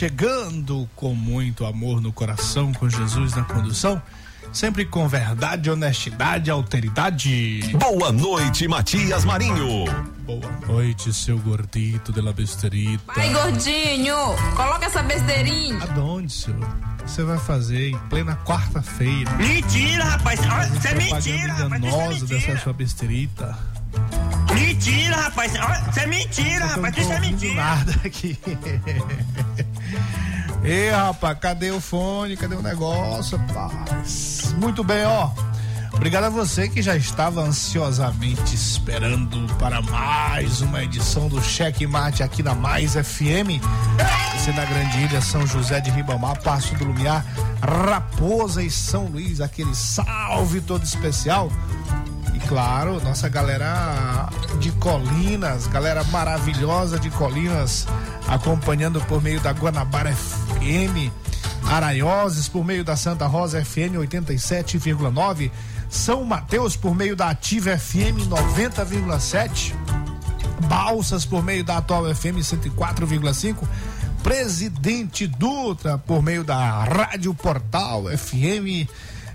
Chegando com muito amor no coração, com Jesus na condução, sempre com verdade, honestidade, alteridade. Boa noite, Matias Marinho. Boa noite, seu gordito de la besterita. Vai, gordinho, coloca essa besteirinha. Aonde, senhor? Você vai fazer em plena quarta-feira? Mentira, rapaz! Isso é mentira, rapaz! Isso é mentira. dessa sua besterita. Rapaz! Isso é mentira, rapaz! Isso é mentira! nada aqui. Ei, rapaz, cadê o fone? Cadê o negócio, rapaz? Muito bem, ó. Obrigado a você que já estava ansiosamente esperando para mais uma edição do Cheque Mate aqui na Mais FM. Você na Grande Ilha, São José de Ribamar, Passo do Lumiar, Raposa e São Luís, aquele salve todo especial. Claro, nossa galera de Colinas, galera maravilhosa de Colinas, acompanhando por meio da Guanabara FM, Araioses por meio da Santa Rosa FM 87,9, São Mateus por meio da Ativa FM 90,7, Balsas por meio da Atual FM 104,5, Presidente Dutra por meio da Rádio Portal FM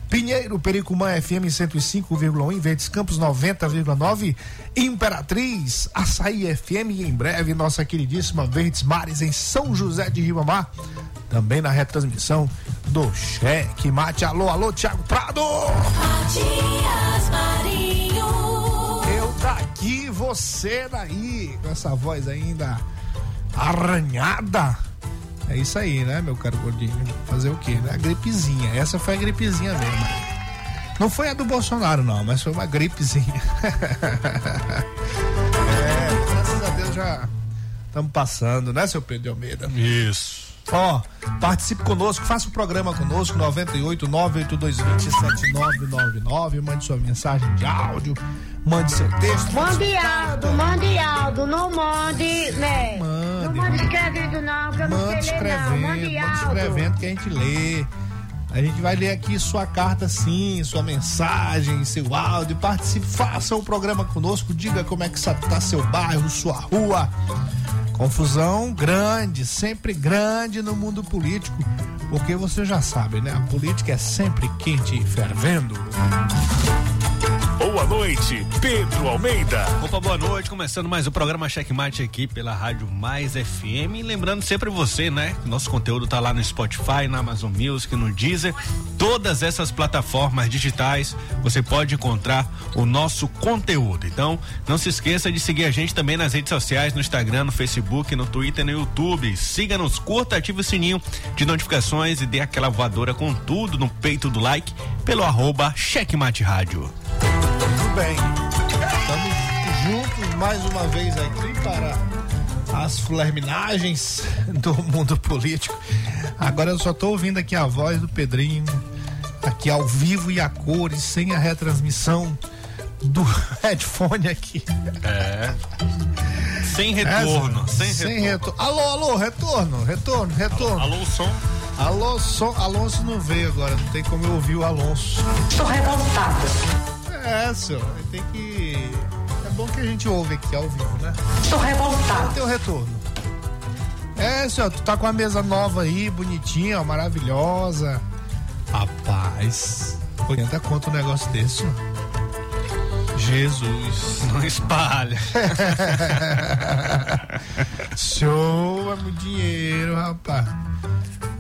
Pinheiro, Pericumã FM 105,1, Verdes Campos 90,9, Imperatriz, Açaí FM e em breve nossa queridíssima Verdes Mares em São José de Ribamar, também na retransmissão do Cheque Mate. Alô, alô, Thiago Prado! Matias Marinho. Eu daqui, você daí, com essa voz ainda arranhada. É isso aí, né, meu caro gordinho? Fazer o quê, né? A gripezinha. Essa foi a gripezinha mesmo. Não foi a do Bolsonaro, não, mas foi uma gripezinha. é, graças a Deus já estamos passando, né, seu Pedro de Almeida? Isso. Ó, participe conosco, faça o programa conosco, 98 98220 7999. Mande sua mensagem de áudio, mande seu texto. Mande Aldo, mande Aldo, não mande, né? Mande. Não mande escrevendo não, que eu não Mande sei ler não. Mande Aldo. escrevendo que a gente lê. A gente vai ler aqui sua carta sim, sua mensagem, seu áudio. Participe, faça o programa conosco, diga como é que está seu bairro, sua rua. Confusão grande, sempre grande no mundo político, porque você já sabe, né? A política é sempre quente e fervendo. Boa noite, Pedro Almeida. Opa, boa noite. Começando mais o programa Checkmate aqui pela Rádio Mais FM. Lembrando sempre você, né? Nosso conteúdo tá lá no Spotify, na Amazon Music, no Deezer. Todas essas plataformas digitais você pode encontrar o nosso conteúdo. Então, não se esqueça de seguir a gente também nas redes sociais, no Instagram, no Facebook, no Twitter, no YouTube. Siga-nos, curta, ative o sininho de notificações e dê aquela voadora com tudo no peito do like pelo arroba Checkmate Rádio. Muito bem. Estamos juntos mais uma vez aqui para as flerminagens do mundo político. Agora eu só estou ouvindo aqui a voz do Pedrinho, aqui ao vivo e a cores, sem a retransmissão do headphone aqui. É. Sem retorno, Essa- sem, sem retorno. retorno. Alô, alô, retorno, retorno, retorno. Alô, som. Alô, som, Alonso não veio agora, não tem como eu ouvir o Alonso. Estou revoltada. É, senhor, tem que. É bom que a gente ouve aqui ao vivo, né? Estou revoltada. Tem o retorno. É, senhor, tu tá com a mesa nova aí, bonitinha, ó, maravilhosa. Rapaz, 80 conto um negócio desse, senhor. Jesus. Não espalha. Show, é muito dinheiro, rapaz.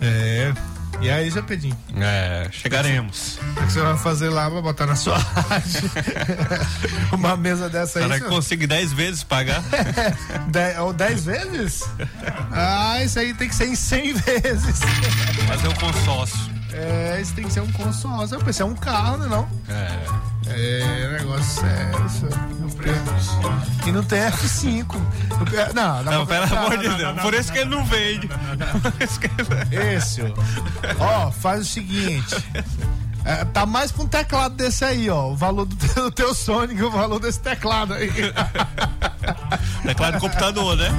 É. E aí, seu Pedrinho? É, chegaremos. O que você vai fazer lá pra botar na sua rádio? Uma mesa dessa aí. Será que consigo 10 vezes pagar? Dez, ou 10 vezes? Ah, isso aí tem que ser em 100 vezes. Fazer um consórcio. É, isso tem que ser um consórcio. Eu pensei, é um carro, né? Não? É. É, negócio sério. Deus. E não tem F5. Não, dá Não, pra- pelo não, amor de não, Deus. não, Por isso que ele não vende. Por isso que ele- Esse, ó. Ó, faz o seguinte. É, tá mais pra um teclado desse aí, ó. O valor do teu, do teu Sonic, o valor desse teclado aí. Teclado do computador, né?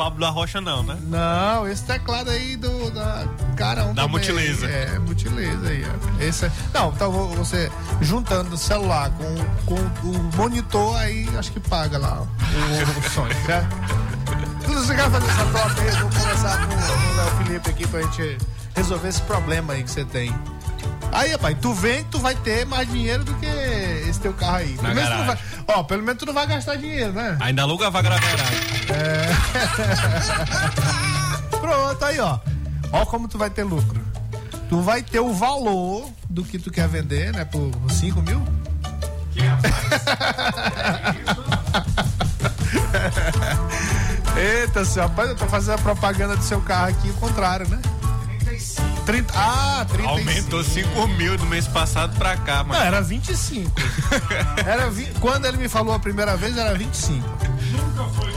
Pablo da Rocha, não, né? Não, esse teclado aí do da carão Da também. Multilaser. É, multilaser aí, ó. Esse é, não, então vo- você juntando o celular com, com o monitor aí, acho que paga lá o, o Sonic, certo? Se você quer fazer essa troca aí, eu vou conversar com, com o Léo Felipe aqui pra gente resolver esse problema aí que você tem. Aí, rapaz, tu vem, tu vai ter mais dinheiro do que esse teu carro aí. Pelo menos tu não vai, ó, pelo menos tu não vai gastar dinheiro, né? Ainda aluga a vaga na garagem. Pronto, aí, ó. Ó como tu vai ter lucro. Tu vai ter o valor do que tu quer vender, né? Por 5 mil? Eita, senhor, rapaz, eu tô fazendo a propaganda do seu carro aqui, o contrário, né? 30, ah, 35. Aumentou 5 mil do mês passado pra cá, Não, mano. era 25. Era vi... Quando ele me falou a primeira vez, era 25.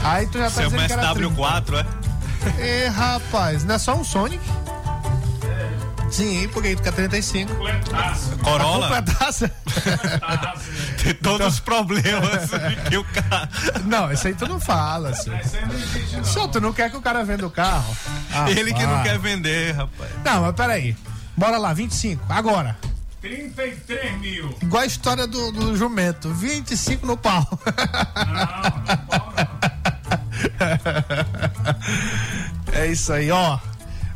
Aí tu já tá Seu dizendo que era 30. SW4, é? Ê, rapaz, não é só um Sonic? Sim, porque aí quer 35. Corolla? Completaça? Tem todos os problemas que o carro. Não, isso aí tu não fala, senhor. Senhor, tu não quer que o cara venda o carro? Ah, Ele que não quer vender, rapaz. Não, mas peraí. Bora lá, 25. Agora. 33 mil. Igual a história do, do jumento. 25 no pau. É isso aí, ó.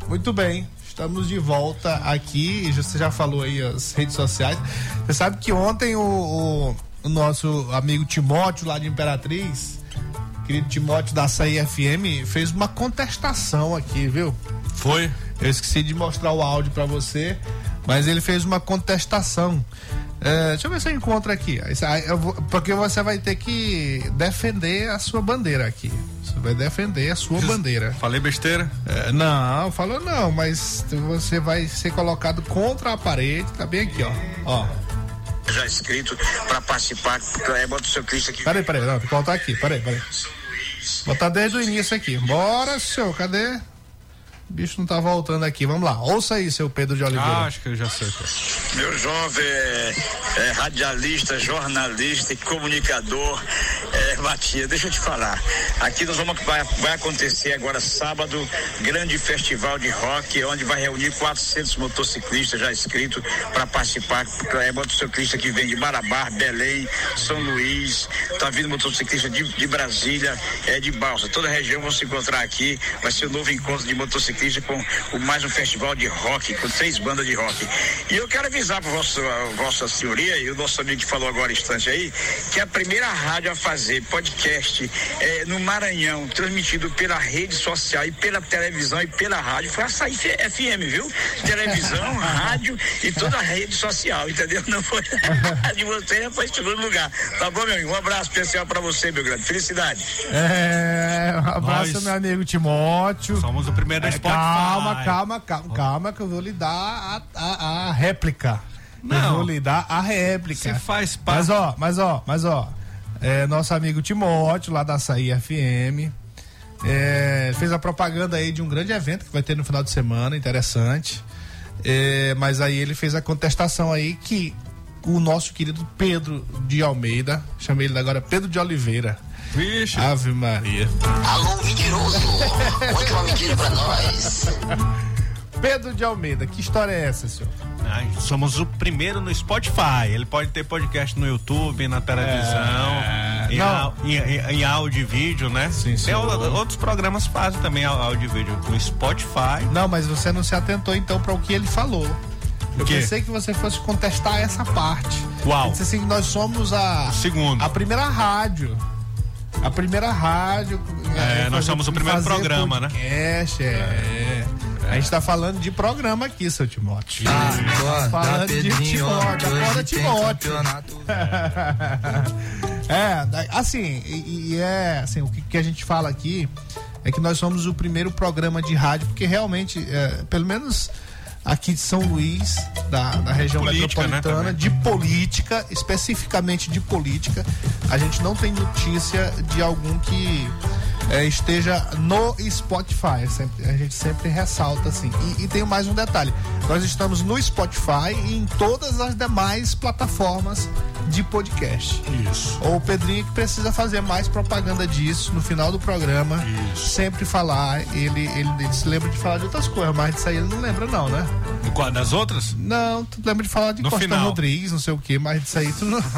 Muito bem. Estamos de volta aqui. Você já falou aí as redes sociais. Você sabe que ontem o, o- o nosso amigo Timóteo lá de Imperatriz, querido Timóteo da Açaí FM, fez uma contestação aqui, viu? Foi? Eu esqueci de mostrar o áudio pra você, mas ele fez uma contestação. É, deixa eu ver se eu encontro aqui. Porque você vai ter que defender a sua bandeira aqui. Você vai defender a sua bandeira. Falei besteira? É, não, falou não, mas você vai ser colocado contra a parede, tá bem aqui, ó. Ó. já inscrito para participar. É, bota o seu Cristo aqui. Peraí, peraí, não, tem que voltar aqui, peraí, peraí. Botar desde o início aqui. Bora, senhor, cadê? O bicho não tá voltando aqui. Vamos lá, ouça aí, seu Pedro de Oliveira. Ah, acho que eu já sei. Meu jovem é, é radialista, jornalista e comunicador, é Matias, deixa eu te falar. Aqui nós vamos vai, vai acontecer agora sábado, grande festival de rock, onde vai reunir 400 motociclistas já inscritos para participar. É motociclista que vem de Marabá, Belém, São Luís, tá vindo motociclista de, de Brasília, é de Balsa. Toda a região vão se encontrar aqui. Vai ser um novo encontro de motociclistas com o mais um festival de rock, com três bandas de rock. E eu quero avisar para vossa, vossa senhoria e o nosso amigo que falou agora instante aí, que a primeira rádio a fazer podcast eh, no Maranhão, transmitido pela rede social e pela televisão e pela rádio, foi a Açaí FM, viu? Televisão, rádio e toda a rede social, entendeu? Não foi a de você, foi em segundo lugar. Tá bom, meu amigo? Um abraço especial para você, meu grande. Felicidade. É, um abraço, Nós meu amigo Timóteo. Somos o primeiro da É, Spotify. calma, calma, calma, calma, que eu vou lhe dar a, a, a réplica. Eu Não. vou lhe dar a réplica. Se faz parte. Mas ó, mas ó, mas ó, é, nosso amigo Timóteo, lá da Açaí FM, é, fez a propaganda aí de um grande evento que vai ter no final de semana, interessante. É, mas aí ele fez a contestação aí que o nosso querido Pedro de Almeida, chamei ele agora Pedro de Oliveira. Vixe. Ave Maria. Alô, mentiroso! Conte uma mentira pra nós. Pedro de Almeida, que história é essa, senhor? Somos o primeiro no Spotify. Ele pode ter podcast no YouTube, na televisão, em, au- em, em- em áudio e vídeo, né? Sim, Tem senhor. o- outros programas fazem também áudio e vídeo no Spotify. Não, mas você não se atentou então para o que ele falou. Eu pensei que você fosse contestar essa parte. Qual? Ele disse assim, que nós somos a Segundo. a primeira rádio. A primeira rádio. É, nós fazer- somos o primeiro fazer programa, né? podcast, é. A gente tá falando de programa aqui, seu Timóteo. Acorda, falando de Timóteo, acorda, Timóteo. é, assim, e, e é assim, o que, que a gente fala aqui é que nós somos o primeiro programa de rádio, porque realmente, é, pelo menos aqui de São Luís, da, da região Política, né, metropolitana, também. de política, especificamente de política, a gente não tem notícia de algum que é, esteja no Spotify. Sempre- a gente sempre ressalta assim. E, e tem mais um detalhe: nós estamos no Spotify e em todas as demais plataformas de podcast. Isso. O Pedrinho que precisa fazer mais propaganda disso no final do programa. Sempre falar. Ele, ele, ele se lembra de falar de outras coisas, mas disso aí ele não lembra, não, né? Qual das outras? Não, tu lembra de falar de No Costa final. Rodrigues, não sei o que, mas disso aí tu não.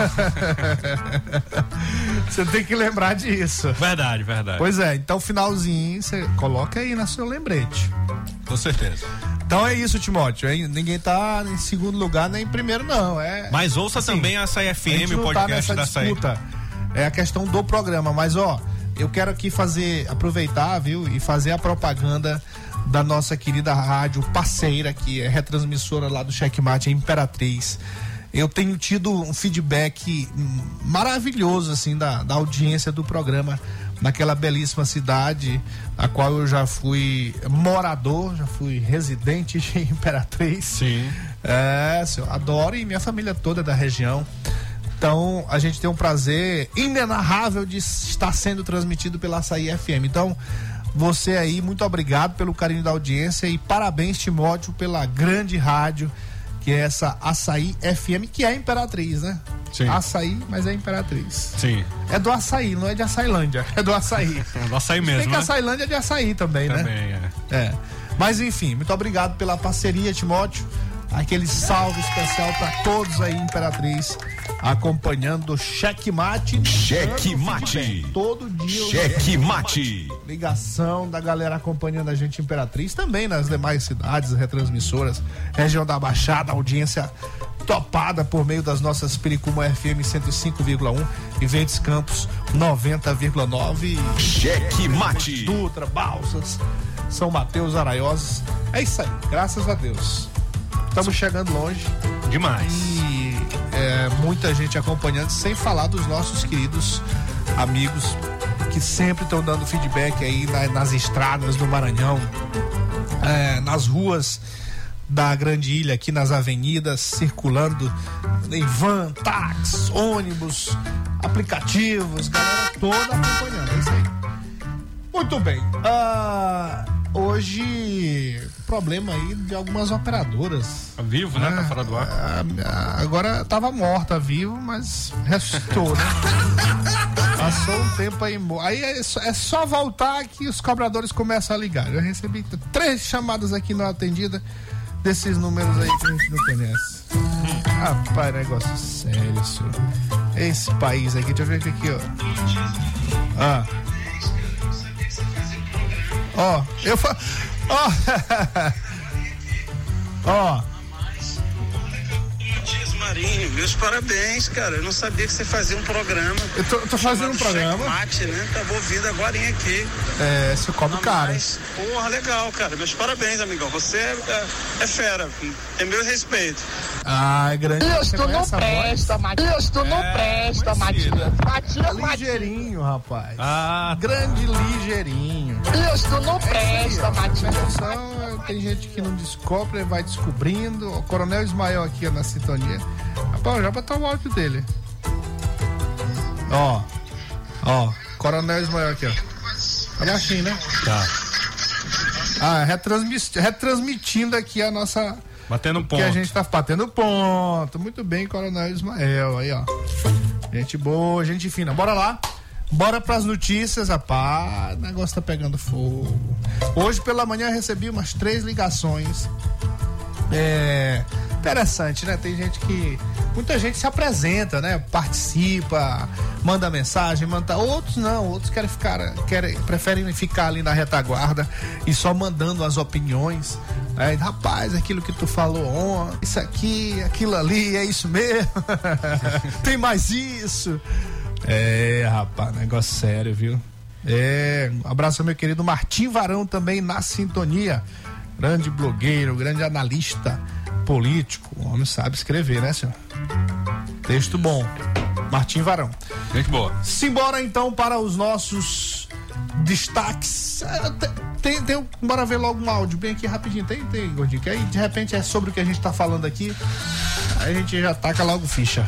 Você tem que lembrar disso. Verdade, verdade. Pois é, então finalzinho você coloca aí na seu lembrete. Com certeza. Então é isso, Timóteo. Ninguém tá em segundo lugar nem em primeiro, não. É, Mas ouça Assim, também a Açaí FM, o tá podcast nessa da Açaí. É a questão do programa, mas ó, eu quero aqui fazer, aproveitar, viu, e fazer a propaganda da nossa querida rádio parceira, que é retransmissora lá do Checkmate, a Imperatriz. Eu tenho tido um feedback maravilhoso, assim, da, da audiência do programa naquela belíssima cidade, a qual eu já fui morador, já fui residente de Imperatriz. Sim. É, senhor, adoro e minha família toda é da região. Então, a gente tem um prazer inenarrável de estar sendo transmitido pela Açaí FM. Então, você aí, muito obrigado pelo carinho da audiência e parabéns, Timóteo, pela grande rádio, que é essa Açaí FM, que é Imperatriz, né? Sim. Açaí, mas é Imperatriz. Sim. É do açaí, não é de açailândia, é do açaí. É do Açaí Tem mesmo, que né? açailândia é de açaí também, né? Também, é. É. Mas enfim, muito obrigado pela parceria, Timóteo. Aquele salve especial para todos aí, Imperatriz, acompanhando o Checkmate. Checkmate. dando feedback. Todo dia. eu- Checkmate. Ligação da galera acompanhando a gente Imperatriz, também nas demais cidades, retransmissoras, região da Baixada, audiência topada por meio das nossas Pericuma FM 105,1 e Verdes Campos 90,9. Checkmate. Dutra, Balsas, São Mateus, Araioses. É isso aí, graças a Deus. Estamos chegando longe Demais. e é, muita gente acompanhando, sem falar dos nossos queridos amigos que sempre estão dando feedback aí na- nas estradas do Maranhão, é, nas ruas da Grande Ilha, aqui nas avenidas, circulando em van, táxi, ônibus, aplicativos, galera toda acompanhando. É isso aí. Muito bem. Ah, hoje, problema aí de algumas operadoras. Tá vivo, né? Tá fora do ar. Ah, ah, Agora tava morta, vivo, mas ressuscitou, né? Passou um tempo aí. Aí é só, é só voltar que os cobradores começam a ligar. Eu recebi três chamadas aqui não atendida desses números aí que a gente não conhece. Rapaz, negócio sério, senhor. Esse país aqui, deixa eu ver aqui, ó. Ah. Ó, eu fa... Ó. Ó. Matias Marinho, meus parabéns, cara. Eu não sabia que você fazia um programa. Eu tô, tô fazendo um programa. Checkmate, né? Tava ouvindo agora aqui. É, se come caro. Mas, porra, legal, cara. Meus parabéns, amigão. Você é, é fera. Tem meu respeito. Ah, é grande. Você conhece a voz? Matias, tu não presta, Matias. Matias, Ligeirinho, rapaz. Ah, Grande ligeirinho. Matias, tu não presta, Matias. Tem gente que não descobre, vai descobrindo. O Coronel Ismael aqui ó, na sintonia. Rapaz, já botar o áudio dele. Ó. Ó. Coronel Ismael aqui, ó. Tá baixinho, né? Tá. Ah, retransmi- retransmitindo aqui a nossa. Batendo Que ponto. a gente tá batendo ponto. Muito bem, Coronel Ismael. Aí, ó. Gente boa, gente fina. Bora lá. Bora pras notícias, rapaz. O negócio tá pegando fogo. Hoje pela manhã eu recebi umas três ligações. É. Interessante, né? Tem gente que. Muita gente se apresenta, né? Participa, manda mensagem, manda. Outros não, outros querem ficar. Querem, preferem ficar ali na retaguarda e só mandando as opiniões. Né? Rapaz, aquilo que tu falou ontem, isso aqui, aquilo ali, é isso mesmo. Tem mais isso. É, rapaz, negócio sério, viu? É, um abraço ao meu querido Martim Varão também na sintonia. Grande blogueiro, grande analista político. O homem sabe escrever, né, senhor? Texto bom. Martim Varão. Gente boa. Simbora então para os nossos destaques. Te- Tem, tem, bora ver logo um áudio bem aqui rapidinho. Tem, tem, Gordinho, que aí de repente é sobre o que a gente tá falando aqui. Aí a gente já taca logo ficha.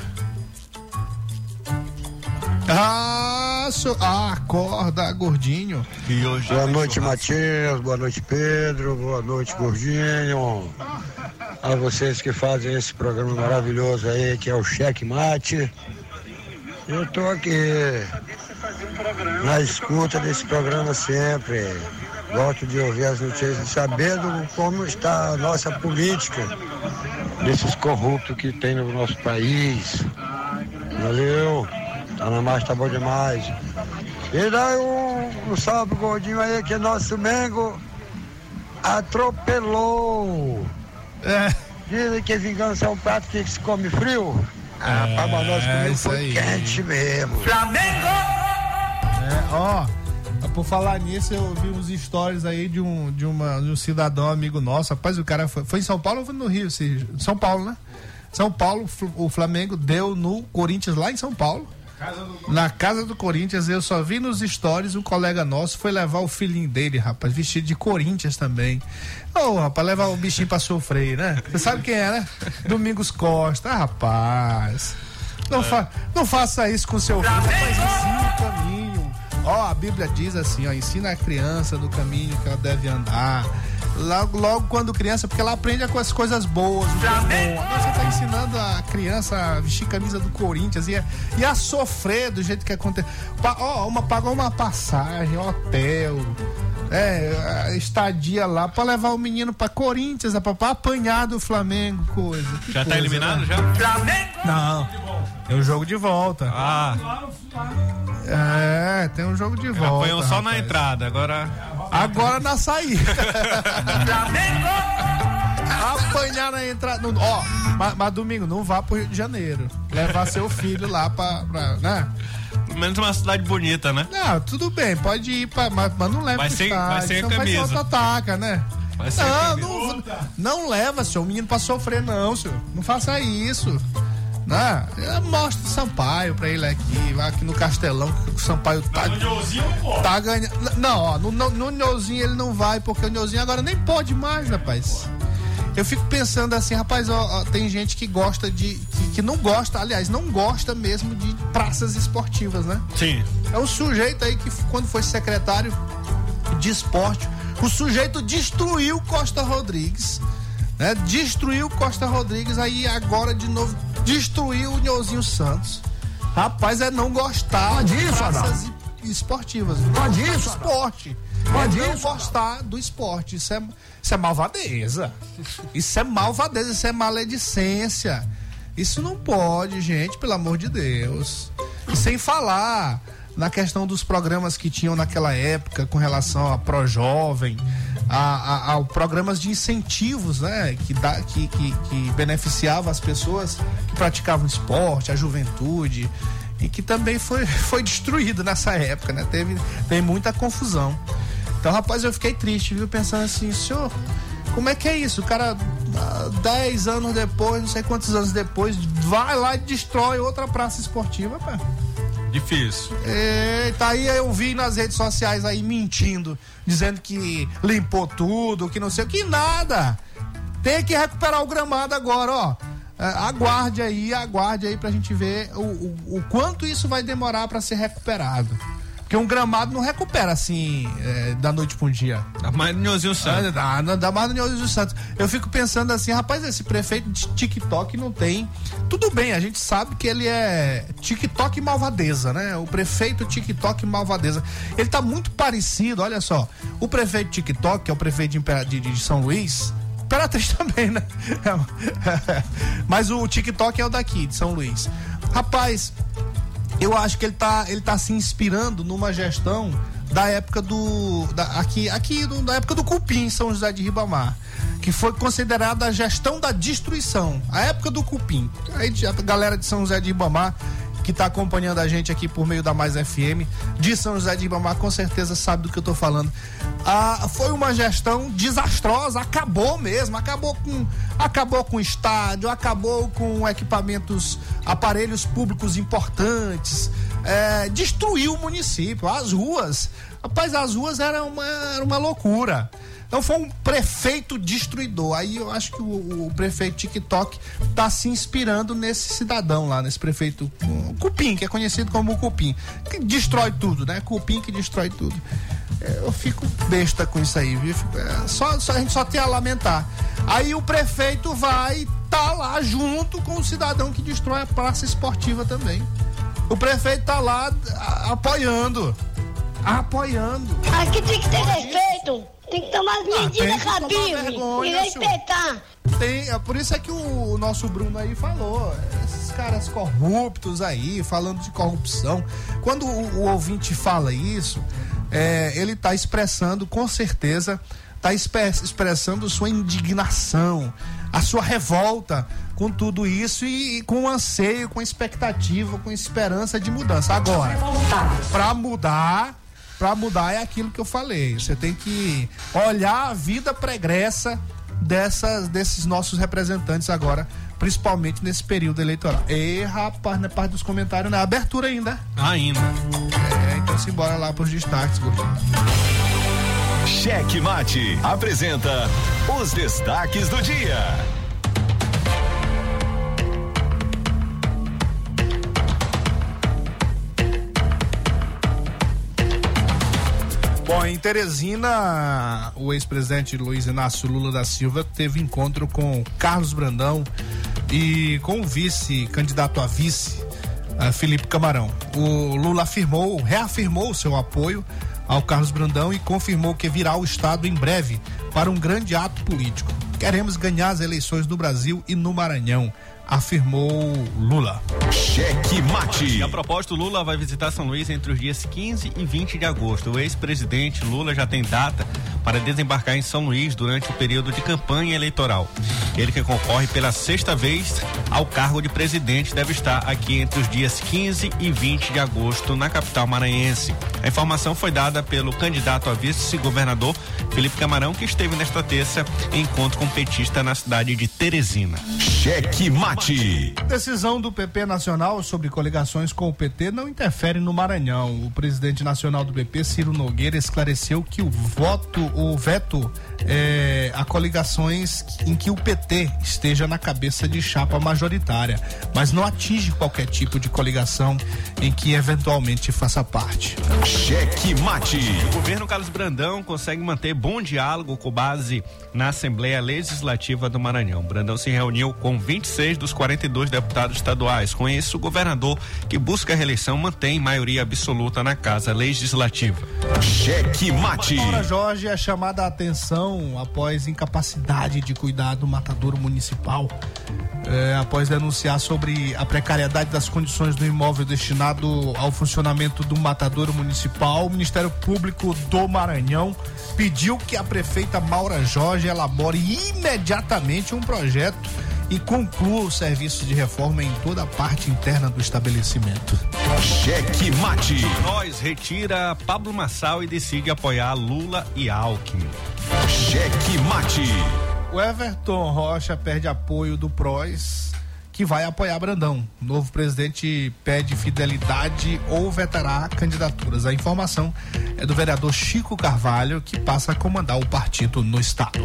Ah, so, ah acorda, gordinho. E hoje. Boa noite, Matias. Boa noite, Pedro. Boa noite, Gordinho. A vocês que fazem esse programa maravilhoso aí, que é o Cheque Mate. Eu tô aqui na escuta desse programa sempre. Gosto de ouvir as notícias, sabendo como está a nossa política, desses corruptos que tem no nosso país. Valeu. Tá na marcha, tá bom demais. E daí um, um salve pro gordinho aí que nosso Mengo atropelou. É. Dizem que vingança é um prato que se come frio. Ah, pra nós isso foi aí. quente mesmo. É, ó, por falar nisso, eu vi uns stories aí de um, de uma, de um cidadão amigo nosso. Rapaz, o cara foi, foi em São Paulo ou foi no Rio? Se- São Paulo, né? São Paulo, o Flamengo deu no Corinthians lá em São Paulo. Na casa do Corinthians, eu só vi nos stories um colega nosso foi levar o filhinho dele, rapaz, vestido de Corinthians também. Ô, rapaz, levar o bichinho pra sofrer, né? Você sabe quem é, né? Domingos Costa, ah, rapaz. Não, fa não faça isso com seu filho, rapaz. Ó, a Bíblia diz assim, ó, ensina a criança no caminho que ela deve andar. Logo, logo quando criança, porque ela aprende com as coisas boas, é bom. Agora você tá ensinando a criança a vestir camisa do Corinthians e a, e a sofrer do jeito que acontece. Ó, uma, pagou uma passagem, hotel, é, estadia lá pra levar o menino pra Corinthians, pra, pra apanhar do Flamengo, coisa. Que Já tá coisa, eliminado né? já? Não. Tem um jogo de volta. Ah, É, tem um jogo de volta. apanhou só na rapaz. entrada, agora. Agora na saída. Apanhar na entrada. no- Ó, mas, mas domingo, não vá pro Rio de Janeiro. Levar seu filho lá pra. pra né? Pelo menos uma cidade bonita, né? Não, tudo bem, pode ir, pra, mas, mas não leva Vai sem- estádio, vai sem a senão vai camisa. auto-ataca, né? Vai sem a Não, camisa. não, não leva, senhor, o menino pra sofrer, não, senhor. Não faça isso. Né? Mostra o Sampaio pra ele aqui, vai aqui no Castelão, que o Sampaio tá. Tá ganhando. Não, ó, no, no, no Nhozinho ele não vai, porque o Nhozinho agora nem pode mais, rapaz. Eu fico pensando assim, rapaz, ó, ó, tem gente que gosta de. Que, que não gosta, aliás, não gosta mesmo de praças esportivas, né? Sim. É um sujeito aí que, quando foi secretário de esporte, O sujeito destruiu Costa Rodrigues, né? Destruiu Costa Rodrigues, aí agora de novo destruiu o Nhozinho Santos. Rapaz, é não gostar Pode de isso, praças esportivas. Pode Não isso, esporte. Pode não gostar do esporte. Isso é, isso é malvadeza. Isso é malvadeza, isso é maledicência. Isso não pode, gente, pelo amor de Deus. E sem falar na questão dos programas que tinham naquela época com relação a Pro Jovem, a, a, a programas de incentivos, né? Que, dá, que, que, que beneficiava as pessoas que praticavam esporte, a juventude, e que também foi, foi destruído nessa época, né? Teve, teve muita confusão. Então, rapaz, eu fiquei triste, viu? Pensando assim, senhor, como é que é isso? O cara, ah, 10 anos depois, não sei quantos anos depois, vai lá e destrói outra praça esportiva, pá. Difícil. Eita, aí eu vi nas redes sociais aí mentindo, dizendo que limpou tudo, que não sei o que, nada. Tem que recuperar o gramado agora, ó. É, Aguarde aí, aguarde aí pra gente ver o, o, o quanto isso vai demorar pra ser recuperado. Porque um gramado não recupera assim, é, da noite pra um dia. Dá mais no Nhozinho Santos. Ah, não dá mais no Nhozinho Santos. Eu fico pensando assim, rapaz, esse prefeito de TikTok não tem. Tudo bem, a gente sabe que ele é TikTok malvadeza, né? O prefeito TikTok malvadeza. Ele tá muito parecido, olha só. O prefeito TikTok, que é o prefeito de, de- de São Luís, Imperatriz também, né? Mas o TikTok é o daqui, de São Luís. Rapaz, eu acho que ele tá, ele tá se inspirando numa gestão da época do. Da, aqui, aqui da época do Cupim, São José de Ribamar. Que foi considerada a gestão da destruição. A época do Cupim. Aí a galera de São José de Ribamar, que tá acompanhando a gente aqui por meio da Mais FM, de São José de Ribamar, com certeza sabe do que eu tô falando. Ah, foi uma gestão desastrosa, acabou mesmo, acabou com acabou com estádio, acabou com equipamentos, aparelhos públicos importantes, é, destruiu o município, as ruas, rapaz, as ruas eram uma, era uma loucura. Então foi um prefeito destruidor. Aí eu acho que o, o prefeito TikTok tá se inspirando nesse cidadão lá, nesse prefeito Cupim, que é conhecido como o Cupim, que destrói tudo, né? Cupim que destrói tudo. É, Eu fico besta com isso aí, viu? É, só, só- a gente só tem a lamentar. Aí o prefeito vai tá lá junto com o cidadão que destrói a praça esportiva também. O prefeito tá lá a- apoiando. Apoiando. Aqui tem que ter respeito. Tem que tomar as tem medidas vergonha, e respeitar. Tem, é por isso é que o, nosso Bruno aí falou, esses caras corruptos aí, falando de corrupção. Quando o, o ouvinte fala isso, é, ele está expressando, com certeza, está expressando sua indignação, a sua revolta com tudo isso e, e com anseio, com expectativa, com esperança de mudança. Agora, para mudar, para mudar é aquilo que eu falei. Você tem que olhar a vida pregressa dessas, desses nossos representantes agora, principalmente nesse período eleitoral. E rapaz, na parte dos comentários, na abertura ainda. Ainda. É, então simbora lá pros destaques, Gordinho. Cheque Mate apresenta os destaques do dia. Bom, em Teresina, o ex-presidente Luiz Inácio Lula da Silva teve encontro com Carlos Brandão e com o vice-candidato a vice, ah, Felipe Camarão. O Lula afirmou, reafirmou seu apoio ao Carlos Brandão e confirmou que virá ao Estado em breve para um grande ato político. Queremos ganhar as eleições no Brasil e no Maranhão, afirmou Lula. Cheque Mate. E a propósito, Lula vai visitar São Luís entre os dias 15 e 20 de agosto. O ex-presidente Lula já tem data para desembarcar em São Luís durante o período de campanha eleitoral. Ele que concorre pela sexta vez ao cargo de presidente deve estar aqui entre os dias 15 e 20 de agosto na capital maranhense. A informação foi dada pelo candidato a vice-governador Felipe Camarão, que esteve nesta terça em encontro com petista na cidade de Teresina. Cheque Mate. Decisão do PP Nacional sobre coligações com o PT não interfere no Maranhão. O presidente nacional do PP, Ciro Nogueira, esclareceu que o voto o veto é, a coligações em que o PT esteja na cabeça de chapa majoritária, mas não atinge qualquer tipo de coligação em que eventualmente faça parte. Cheque mate. O governo Carlos Brandão consegue manter bom diálogo com base na Assembleia Legislativa do Maranhão. Brandão se reuniu com 26 dos 42 deputados estaduais. Com isso, o governador, que busca a reeleição, mantém maioria absoluta na Casa Legislativa. Cheque mate. Laura Jorge é chamada a atenção após incapacidade de cuidar do matadouro municipal. É, após denunciar sobre a precariedade das condições do imóvel destinado ao funcionamento do matadouro municipal, o Ministério Público do Maranhão pediu que a prefeita Maura Jorge elabore imediatamente um projeto e conclua o serviço de reforma em toda a parte interna do estabelecimento. Cheque mate. Nós retira Pablo Massal e decide apoiar Lula e Alckmin. Cheque mate. O Everton Rocha perde apoio do PROS, que vai apoiar Brandão. O novo presidente pede fidelidade ou vetará candidaturas. A informação é do vereador Chico Carvalho, que passa a comandar o partido no estado.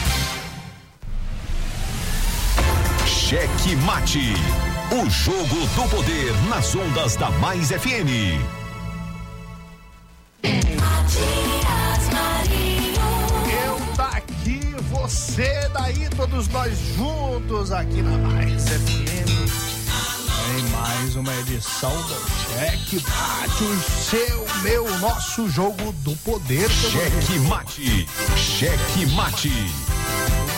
Cheque Mate. O jogo do poder nas ondas da Mais FM. Eu daqui, você daí, todos nós juntos aqui na Mais FM. Em mais uma edição do Cheque Mate, o seu, meu, nosso jogo do poder. Cheque Mate. Cheque Mate.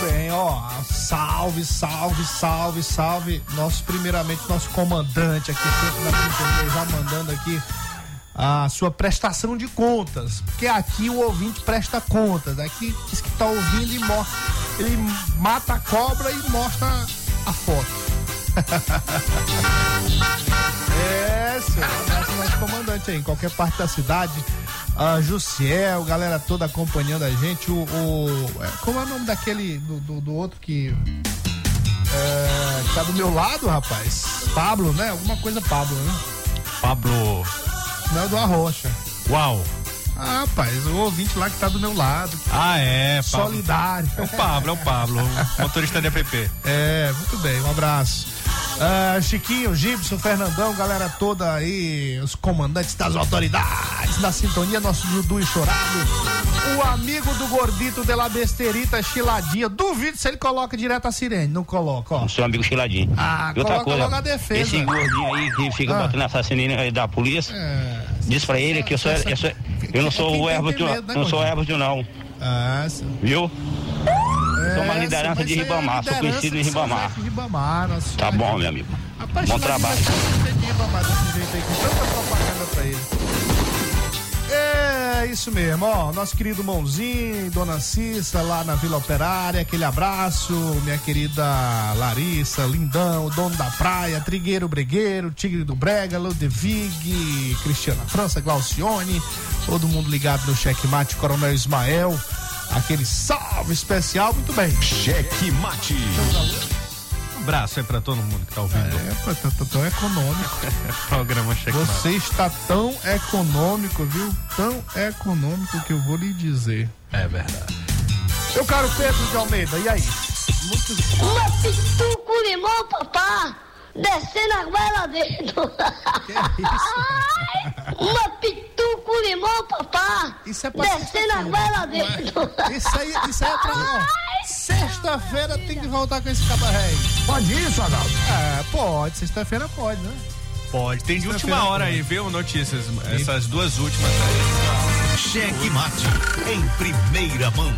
Bem, ó. Salve, salve, salve, salve. Nosso, primeiramente, nosso comandante aqui, sempre já mandando aqui a sua prestação de contas. Porque aqui o ouvinte presta contas. Aqui diz que tá ouvindo e mostra. Ele mata a cobra e mostra a foto. é, senhor. Nosso comandante aí, em qualquer parte da cidade. A Jussiel, galera toda acompanhando a gente. O, o- é, como é o nome daquele do, do, do outro que é, tá do meu lado, rapaz? Pablo, né? Alguma coisa Pablo, né? Pablo. Não é do Arrocha. Uau. Ah, rapaz, o ouvinte lá que tá do meu lado. Ah, é. Pablo. Solidário. É o Pablo, é o Pablo, motorista de app. É, muito bem, um abraço. Ah, Chiquinho, Gibson, Fernandão, galera toda aí, os comandantes das autoridades da sintonia, nosso Dudu e Chorado, o amigo do gordito de la besterita chiladinha. Duvido se ele coloca direto a sirene, não coloca, ó. Seu amigo chiladinho. Ah, e outra coloca coisa, logo a defesa. esse gordinho aí que fica Ah. batendo assassino da polícia, diz pra ele que eu sou, eu, sou- eu não sou o medo, né, não sou o? Herbert não, Ah, sim. viu? Sou uma É, liderança mas de é Ribamar, sou conhecido em Ribamar. Ribamar, Tá bom, meu amigo. Rapaz, Bom trabalho. se você tem Ribamar desse jeito aí, com tanta propaganda pra ele. É isso mesmo, ó. Nosso querido Mãozinho, Dona Cissa lá na Vila Operária, aquele abraço, minha querida Larissa, Lindão, dono da praia, Trigueiro Bregueiro, Tigre do Brega, Ludwig, Cristiana França, Glaucione, todo mundo ligado no Checkmate, Coronel Ismael, aquele salve especial, muito bem. Cheque Mate. abraço aí pra todo mundo que tá ouvindo. É, tá, tá tão econômico. Programa Checkmate. Você está tão econômico, viu? Tão econômico que eu vou lhe dizer. É verdade. Meu caro Pedro de Almeida, e aí? Muito... Uma pitu com limão, papá, descendo a goela dentro. Que é isso? Uma pitu com limão, papá, Isso é pra descendo a goela dentro. Isso aí, isso aí é pra. Sexta-feira tem que voltar com esse cabaré. Pode isso, Adalto? É, pode. Sexta-feira pode, né? Pode. Tem de última hora pode. aí, viu? Notícias. Essas duas últimas aí. Cheque Mate em primeira mão.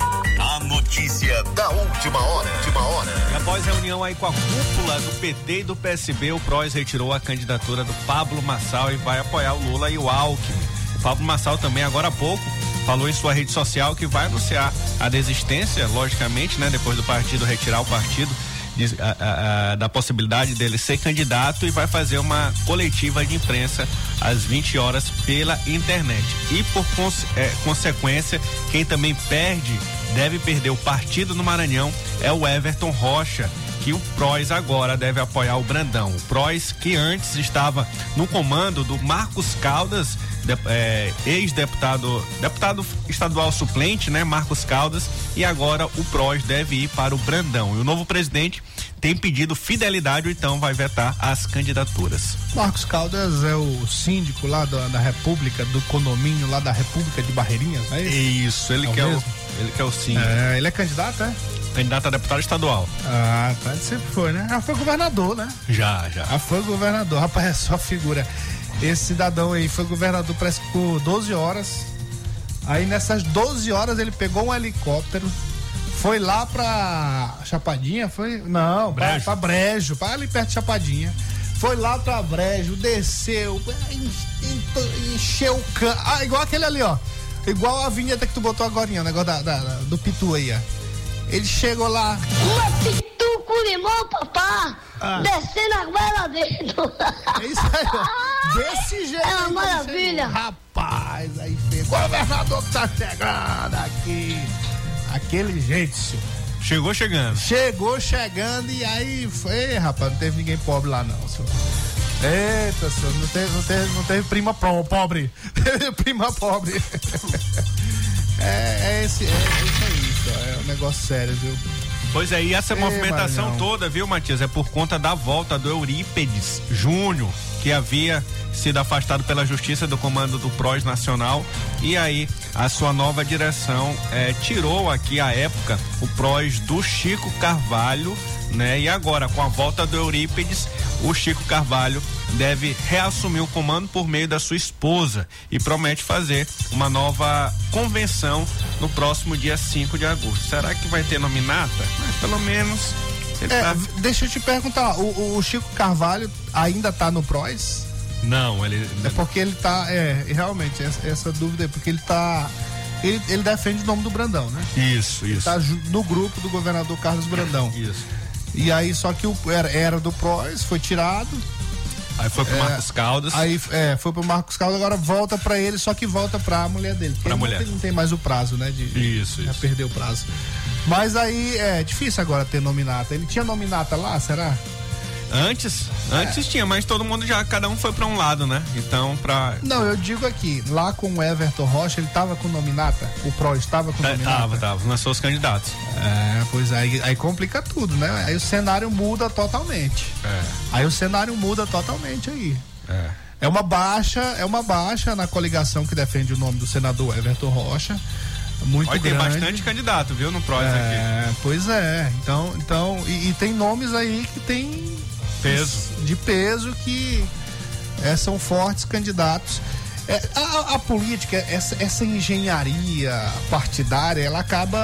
Notícia da última hora. Última hora. E após reunião aí com a cúpula do PT e do PSB, o PROS retirou a candidatura do Pablo Massal e vai apoiar o Lula e o Alckmin. O Pablo Massal também, agora há pouco, falou em sua rede social que vai anunciar a desistência, logicamente, né? Depois do partido retirar o partido. Diz- a- a- da possibilidade dele ser candidato e vai fazer uma coletiva de imprensa às 20 horas pela internet. E por conse- é, consequência, quem também perde, deve perder o partido no Maranhão é o Everton Rocha, que o Prois agora deve apoiar o Brandão. O Prois que antes estava no comando do Marcos Caldas, de- é, ex-deputado, deputado estadual suplente, né, Marcos Caldas, e agora o Prois deve ir para o Brandão. E o novo presidente tem pedido fidelidade, ou então vai vetar as candidaturas. Marcos Caldas é o síndico lá da, da República, do condomínio lá da República de Barreirinhas, é isso? Isso, ele É quer o, mesmo? ele quer o sim. É, ele é candidato, é? Candidato a deputado estadual. Ah, tá. Sempre foi, né? Já foi governador, né? Já, já. Já foi governador. Rapaz, é só figura. Esse cidadão aí foi governador parece que por 12 horas. Aí nessas 12 horas ele pegou um helicóptero, foi lá pra Chapadinha, foi? Não, pra- Brejo. Pra, Brejo, pra ali perto de Chapadinha. Foi lá pra Brejo, desceu, en- en- encheu o can. Ah, igual aquele ali, ó. Igual a vinheta que tu botou agora, o negócio da, da- da- do Pitu aí, ó. Ele chegou lá, Uma pitu com limão, papá, Ah. descendo a goela dentro. É isso aí, ó. Desse jeito. É uma maravilha. Rapaz, aí fez. Governador que tá chegando aqui. Aquele jeito, senhor. Chegou chegando. Chegou chegando e aí foi, rapaz, não teve ninguém pobre lá não, senhor. Eita, senhor, não teve, não teve, não teve prima pro- pobre. Teve prima pobre. É, é, esse, é, isso aí. É um negócio sério, viu? Pois é, e essa Ei, movimentação Maranhão. toda, viu, Matias, é por conta da volta do Eurípedes Júnior, que havia sido afastado pela justiça do comando do PROS Nacional. E aí, a sua nova direção eh, tirou aqui à época o PROS do Chico Carvalho, né? E agora, com a volta do Eurípedes, o Chico Carvalho deve reassumir o comando por meio da sua esposa e promete fazer uma nova convenção no próximo dia 5 de agosto. Será que vai ter nominata? Mas pelo menos É, tá- deixa eu te perguntar, o, o- Chico Carvalho ainda tá no PROS? Não, ele. É porque ele tá. É, realmente, essa, essa dúvida é porque ele tá. Ele, ele defende o nome do Brandão, né? Isso, isso. Tá ju- no grupo do governador Carlos Brandão. Isso. E aí, só que o, era, era do PROS, foi tirado. Aí foi pro É, Marcos Caldas. Aí é, foi pro Marcos Caldas, agora volta pra ele, só que volta pra mulher dele. Pra ele mulher. Não tem, não tem mais o prazo, né? De, Isso, já isso. perdeu o prazo. Mas aí é difícil agora ter nominata. Ele tinha nominata lá, será? Antes, antes tinha, mas todo mundo já, cada um foi pra um lado, né? Então, pra. Não, eu digo aqui, lá com o Everton Rocha, ele tava com nominata? O PRO estava com É, nominata? tava, tava. Lançou os candidatos. É, pois aí, aí complica tudo, né? Aí o cenário muda totalmente. É. Aí o cenário muda totalmente aí. É. É uma baixa, é uma baixa na coligação que defende o nome do senador Everton Rocha. Muito Olha, tem grande. bastante candidato, viu, no PROS aqui. É, pois é. Então, então e, e tem nomes aí que tem Peso. de peso que é, são fortes candidatos. É, a, a política, essa, essa engenharia partidária, ela acaba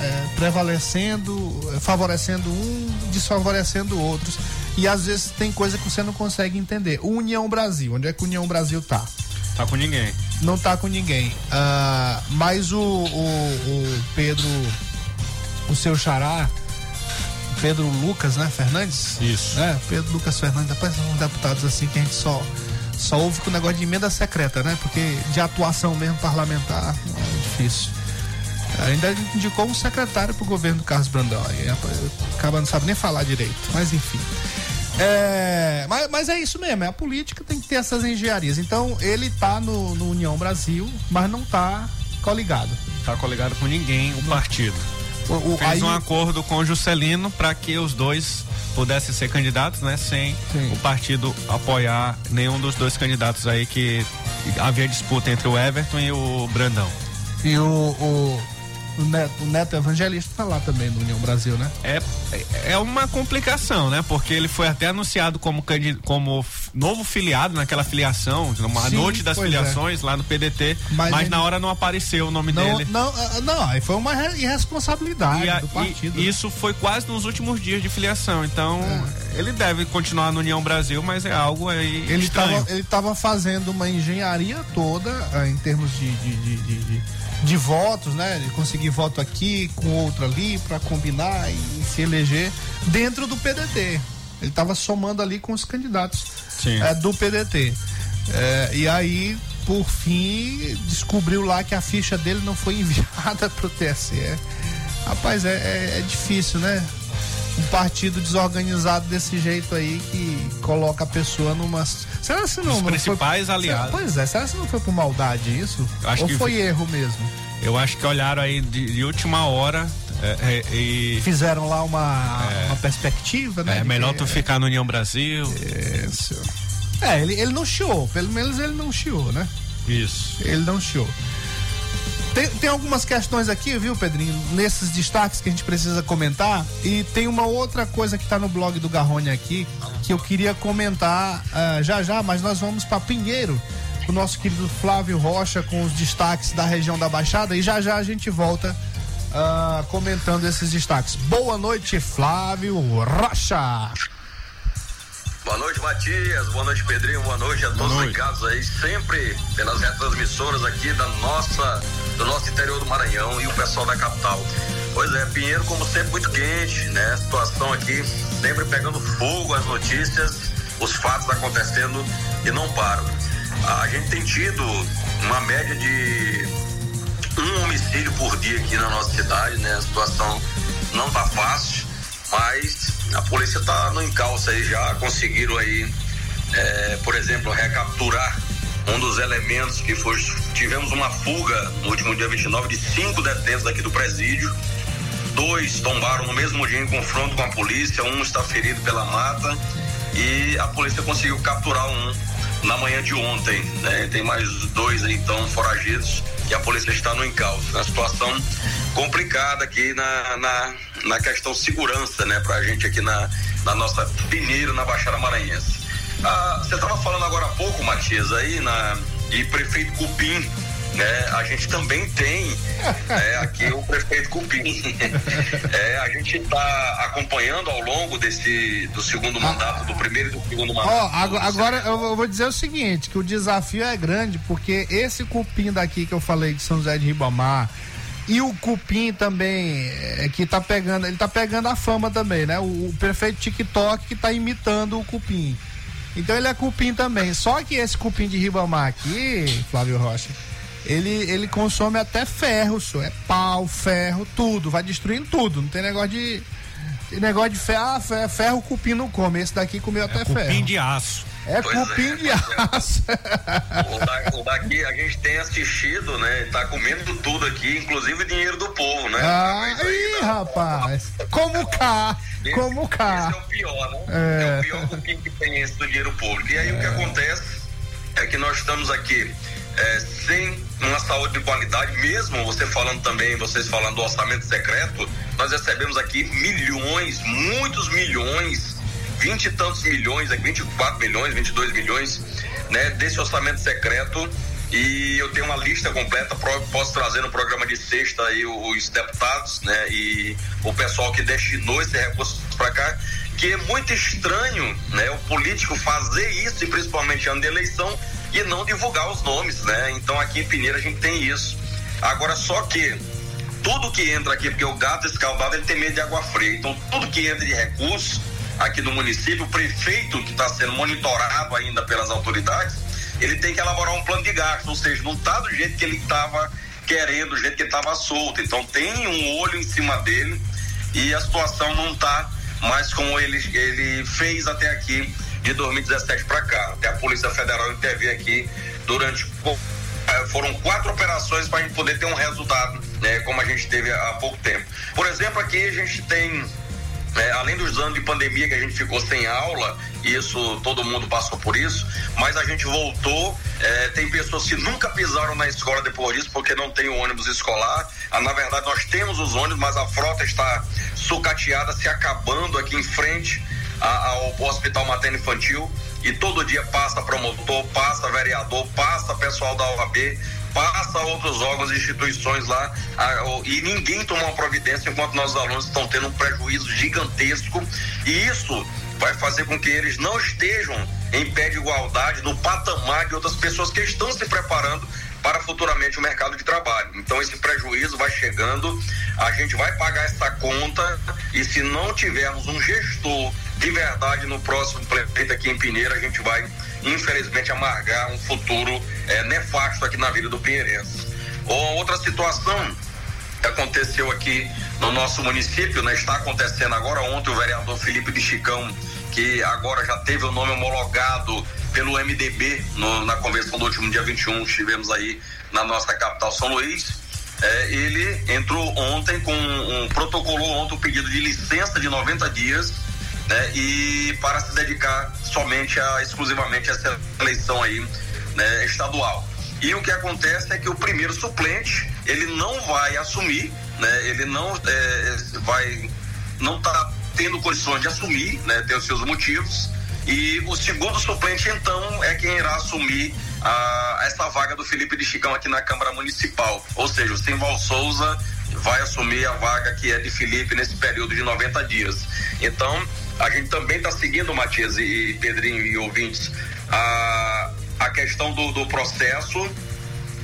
é, prevalecendo, é, favorecendo um, desfavorecendo outros. E às vezes tem coisa que você não consegue entender. União Brasil, onde é que o União Brasil tá? Tá com ninguém. Não tá com ninguém. Ah, mas o, o, o Pedro, o seu xará, Pedro Lucas, né? Fernandes? Isso. É, Pedro Lucas Fernandes, rapaz, são deputados assim que a gente só, só ouve com o negócio de emenda secreta, né? Porque de atuação mesmo parlamentar é difícil. Ainda indicou um secretário pro governo do Carlos Brandão. Aí acaba não sabe nem falar direito, mas enfim. É, mas, mas é isso mesmo, é a política tem que ter essas engenharias. Então ele tá no, no União Brasil, mas não tá coligado. Tá coligado com ninguém, o partido. O, o, Fez aí- um acordo com o Juscelino para que os dois pudessem ser candidatos, né? Sem o partido apoiar nenhum dos dois candidatos aí que havia disputa entre o Everton e o Brandão. E o, o, o Neto, o Neto Evangelista tá lá também no União Brasil, né? É, é uma complicação, né? Porque ele foi até anunciado como, como novo filiado naquela filiação, numa Sim, noite das pois filiações lá no PDT, mas, Mas ele- na hora não apareceu o nome Não, dele. não, ah, não, aí foi uma re- irresponsabilidade E, a- do partido. e isso foi quase nos últimos dias de filiação. Então, ele deve continuar no União Brasil, mas é algo aí Ele estranho. estava ele tava fazendo uma engenharia toda ah, em termos de, de, de, de, de- votos, né? De conseguir voto aqui com outro ali para combinar e se eleger dentro do PDT. Ele estava somando ali com os candidatos eh, do PDT. Eh, e aí, por fim, descobriu lá que a ficha dele não foi enviada para o TSE. Rapaz, é, é- é difícil, né? Um partido desorganizado desse jeito aí que coloca a pessoa numa. Será que não? Os não principais foi... aliados. Pois é, será que não foi por maldade isso? Acho Ou que foi erro mesmo? Eu acho que olharam aí de, de última hora é, é, e. Fizeram lá uma, uma perspectiva, né? É melhor que- tu ficar no União Brasil. Isso. É, ele, ele não chiou, pelo menos ele não chiou, né? Isso. Ele não chiou. Tem, tem algumas questões aqui, viu, Pedrinho? Nesses destaques que a gente precisa comentar. E tem uma outra coisa que tá no blog do Garrone aqui que eu queria comentar ah, já já, mas nós vamos para Pinheiro, o nosso querido Flávio Rocha com os destaques da região da Baixada. E já já a gente volta ah, comentando esses destaques. Boa noite, Flávio Rocha. Boa noite, Matias. Boa noite, Pedrinho. Boa noite a todos ligados aí, sempre pelas retransmissoras aqui da nossa, do nosso interior do Maranhão e o pessoal da capital. Pois é, Pinheiro, como sempre, muito quente, né? A situação aqui sempre pegando fogo, as notícias, os fatos acontecendo e não param. A gente tem tido uma média de um homicídio por dia aqui na nossa cidade, né? A situação não tá fácil, mas a polícia tá no encalço aí já, conseguiram aí, é, por exemplo, recapturar um dos elementos que foi. Tivemos uma fuga no último dia 29 de cinco detentos aqui do presídio. Dois tombaram no mesmo dia em confronto com a polícia, um está ferido pela mata e a polícia conseguiu capturar um na manhã de ontem, né? Tem mais dois aí então foragidos e a polícia está no encalço. Uma situação complicada aqui na, na, na questão segurança, né? Pra gente aqui na, na nossa Pinheiro, na Baixada Maranhense. Ah, você estava falando agora há pouco, Matias, aí na, de prefeito Cupim, né? A gente também tem é, aqui o prefeito Cupim. É, a gente está acompanhando ao longo desse do segundo mandato, do primeiro e do segundo mandato. Ó, agora, agora eu vou dizer o seguinte, que o desafio é grande, porque esse cupim daqui que eu falei de São José de Ribamar e o cupim também, é, que tá pegando, ele tá pegando a fama também, né? O, o prefeito TikTok que tá imitando o cupim. Então ele é cupim também. Só que esse cupim de Ribamar aqui, Flávio Rocha, ele, ele consome até ferro, senhor. É pau, ferro, tudo. Vai destruindo tudo. Não tem negócio de. Tem negócio de ferro, ah, ferro, ferro cupim não come. Esse daqui comeu até ferro. Cupim de aço. É Pois cupim é, de aço. O, da- o daqui a gente tem assistido, né? Tá comendo tudo aqui, inclusive o dinheiro do povo, né? Ah, Aí, rapaz. Como cá. Como cá. Esse é o pior, né? É. É, o pior cupim que tem esse do dinheiro público. E aí o que acontece é que nós estamos aqui é, sem uma saúde de qualidade, mesmo você falando também, vocês falando do orçamento secreto, nós recebemos aqui milhões, muitos milhões, vinte e tantos milhões, 24 milhões, 22 milhões, né, desse orçamento secreto. E eu tenho uma lista completa, posso trazer no programa de sexta aí os deputados, né, e o pessoal que destinou esse recurso para cá, que é muito estranho, né, o político fazer isso, e principalmente ano de eleição, e não divulgar os nomes, né? Então aqui em Pinheiro a gente tem isso. Agora só que tudo que entra aqui, porque o gato escaldado ele tem medo de água fria. Então, tudo que entra de recurso aqui no município, o prefeito que está sendo monitorado ainda pelas autoridades, ele tem que elaborar um plano de gasto, ou seja, não está do jeito que ele estava querendo, do jeito que estava solto. Então tem um olho em cima dele e a situação não está mais como ele, ele fez até aqui de 2017 para cá. Até a Polícia Federal interveio aqui durante eh, foram quatro operações para a gente poder ter um resultado, né, como a gente teve há pouco tempo. Por exemplo, aqui a gente tem é, além dos anos de pandemia que a gente ficou sem aula, isso todo mundo passou por isso, mas a gente voltou. É, tem pessoas que nunca pisaram na escola depois disso porque não tem o ônibus escolar. Ah, na verdade, nós temos os ônibus, mas a frota está sucateada, se acabando aqui em frente ao Hospital Materno Infantil. E todo dia passa promotor, passa vereador, passa pessoal da OAB, passa outros órgãos e instituições lá e ninguém toma uma providência enquanto nossos alunos estão tendo um prejuízo gigantesco e isso vai fazer com que eles não estejam em pé de igualdade no patamar de outras pessoas que estão se preparando para futuramente o mercado de trabalho. Então esse prejuízo vai chegando, a gente vai pagar essa conta e se não tivermos um gestor de verdade no próximo pleito aqui em Pinheiro, a gente vai infelizmente amargar um futuro é, nefasto aqui na vida do Pinheirense. Ou outra situação que aconteceu aqui no nosso município, né, está acontecendo agora. Ontem o vereador Felipe de Chicão, que agora já teve o nome homologado pelo MDB no, na convenção do último dia 21, estivemos aí na nossa capital São Luís. É, ele entrou ontem com um protocolou ontem um pedido de licença de 90 dias né, e para se dedicar somente a exclusivamente a essa eleição aí né, estadual. E o que acontece é que o primeiro suplente ele não vai assumir, né, ele não é, vai não está tendo condições de assumir, né, tem os seus motivos. E o segundo suplente, então, é quem irá assumir a, essa vaga do Felipe de Chicão aqui na Câmara Municipal. Ou seja, o Simval Souza vai assumir a vaga que é de Felipe nesse período de 90 dias. Então, a gente também está seguindo, Matias e Pedrinho e ouvintes, a, a questão do, do processo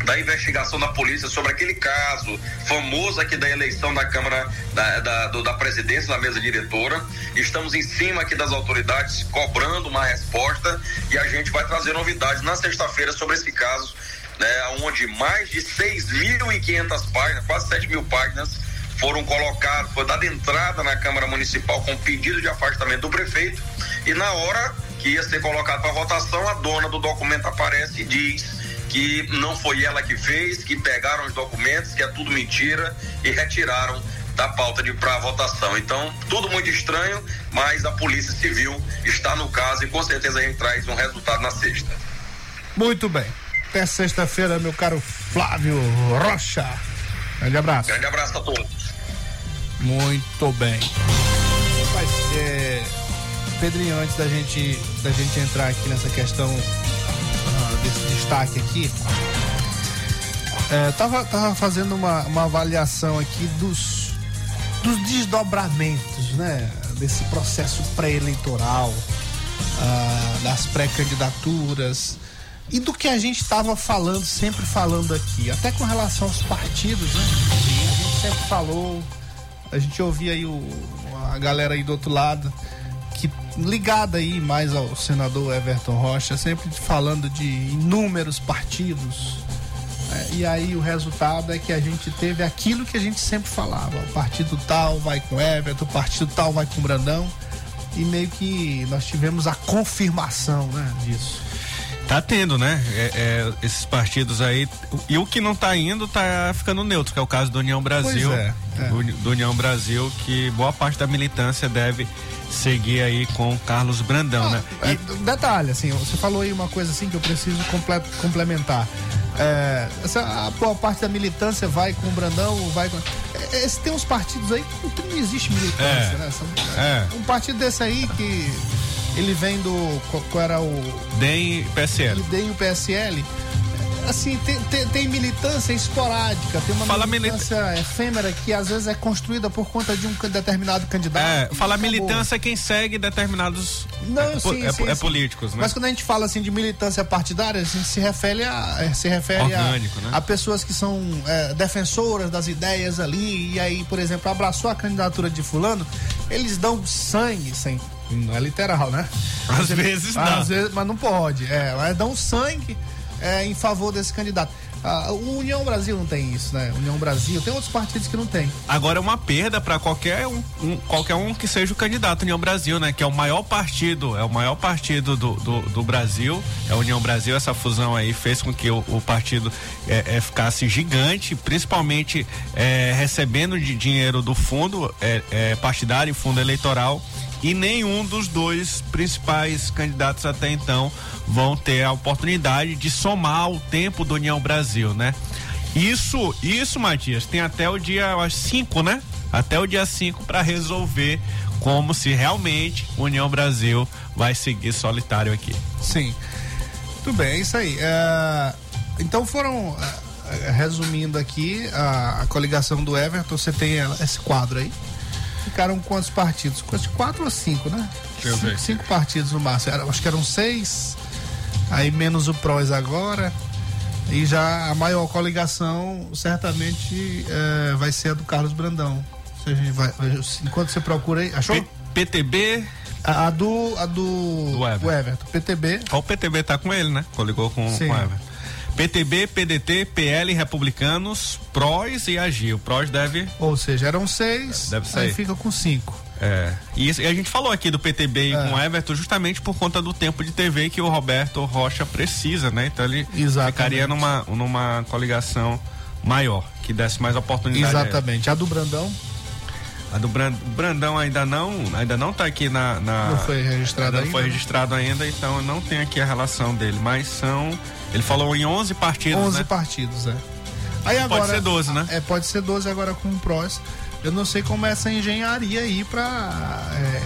da investigação da polícia sobre aquele caso famoso aqui da eleição da Câmara da, da, do, da presidência da mesa diretora. Estamos em cima aqui das autoridades cobrando uma resposta e a gente vai trazer novidades na sexta-feira sobre esse caso, né, onde mais de 6.500 páginas, quase 7 mil páginas, foram colocados, foi dada entrada na Câmara Municipal com pedido de afastamento do prefeito e na hora que ia ser colocado para votação, a dona do documento aparece e diz que não foi ela que fez, que pegaram os documentos, que é tudo mentira e retiraram da pauta de para votação. Então, tudo muito estranho, mas a Polícia Civil está no caso e com certeza a gente traz um resultado na sexta. Muito bem. Até sexta-feira, meu caro Flávio Rocha. Grande abraço. Grande abraço a todos. Muito bem. Mas, é, Pedrinho, antes da gente, da gente entrar aqui nessa questão ah, desse destaque aqui, é, tava, tava fazendo uma, uma avaliação aqui dos, dos desdobramentos, né? Desse processo pré-eleitoral, ah, das pré-candidaturas e do que a gente estava falando, sempre falando aqui, até com relação aos partidos, né? A gente sempre falou, a gente ouvia aí o, a galera aí do outro lado, que ligada aí mais ao senador Everton Rocha, sempre falando de inúmeros partidos. né? e aí o resultado é que a gente teve aquilo que a gente sempre falava: o partido tal vai com Everton, o partido tal vai com Brandão. E meio que nós tivemos a confirmação né, disso. Tá tendo, né? É, é, esses partidos aí. E o que não tá indo tá ficando neutro, que é o caso do União Brasil. É, é. Do, União Brasil, que boa parte da militância deve seguir aí com o Carlos Brandão, né? É, detalhe, assim, você falou aí uma coisa assim que eu preciso comple- complementar. É, essa, a boa parte da militância vai com o Brandão, vai com. É, esse- tem uns partidos aí que não existe militância, É. né? São- É. Um partido desse aí que ele vem do. Qual, era o. DEM e PSL. DEM e o PSL. Assim, tem, tem, tem militância esporádica, tem uma Fala militância efêmera que às vezes é construída por conta de um determinado candidato. É, falar militância é quem segue determinados Não, é, po- sim, é, sim, é sim. políticos, né? Mas quando a gente fala assim de militância partidária, a gente se refere a, eh, se refere Orgânico, a, né? a pessoas que são eh, defensoras das ideias ali, e aí, por exemplo, abraçou a candidatura de fulano, eles dão sangue, sem, não é literal, né? Às vezes dá. Às vezes, mas não pode, é, mas dão sangue eh, em favor desse candidato. A o União Brasil não tem isso, né? União Brasil, tem outros partidos que não tem. Agora é uma perda para qualquer um, um- qualquer um que seja o candidato União Brasil, né? Que é o maior partido, é o maior partido do, do, do Brasil, é a União Brasil. Essa fusão aí fez com que o, o partido é, é, ficasse gigante, principalmente é, recebendo de dinheiro do fundo é, é, partidário e fundo eleitoral. E nenhum dos dois principais candidatos até então vão ter a oportunidade de somar o tempo do União Brasil, né? Isso, isso, Matias, tem até o dia 5, né? Até o dia 5 para resolver como se realmente União Brasil vai seguir solitário aqui. Sim. Tudo bem, é isso aí. É, então foram, é, resumindo aqui, a, a coligação do Everton, você tem esse quadro aí. Ficaram quantos partidos? Quase quatro ou cinco, né? Cinco, cinco partidos no máximo. Era- acho que eram seis, aí menos o PROS agora. E já a maior coligação certamente é, vai ser a do Carlos Brandão. Seja, vai- vai- enquanto você procura aí. Achou? PTB. A, a do. A do. Do Everton. Everton. PTB. Ó, o PTB tá com ele, né? Coligou com, Sim. com o Everton. PTB, PDT, PL, Republicanos, PROS e AGI. O PROS deve. Ou seja, eram seis. Deve Aí sair. fica com cinco. É. E, isso- e a gente falou aqui do PTB e É. com o Everton justamente por conta do tempo de TV que o Roberto Rocha precisa, né? Então ele ficaria numa, numa coligação maior, que desse mais oportunidade. a. Exatamente. A do Brandão A do Bran- Brandão ainda não, ainda não tá aqui na. na- Não foi registrado ainda não foi né? registrado ainda, então não tem aqui a relação dele. Mas são. Ele falou em 11 partidos. 11 né? partidos, é. Aí Pode agora, ser 12, né? É, pode ser 12 agora com o PROS. Eu não sei como é essa engenharia aí pra é,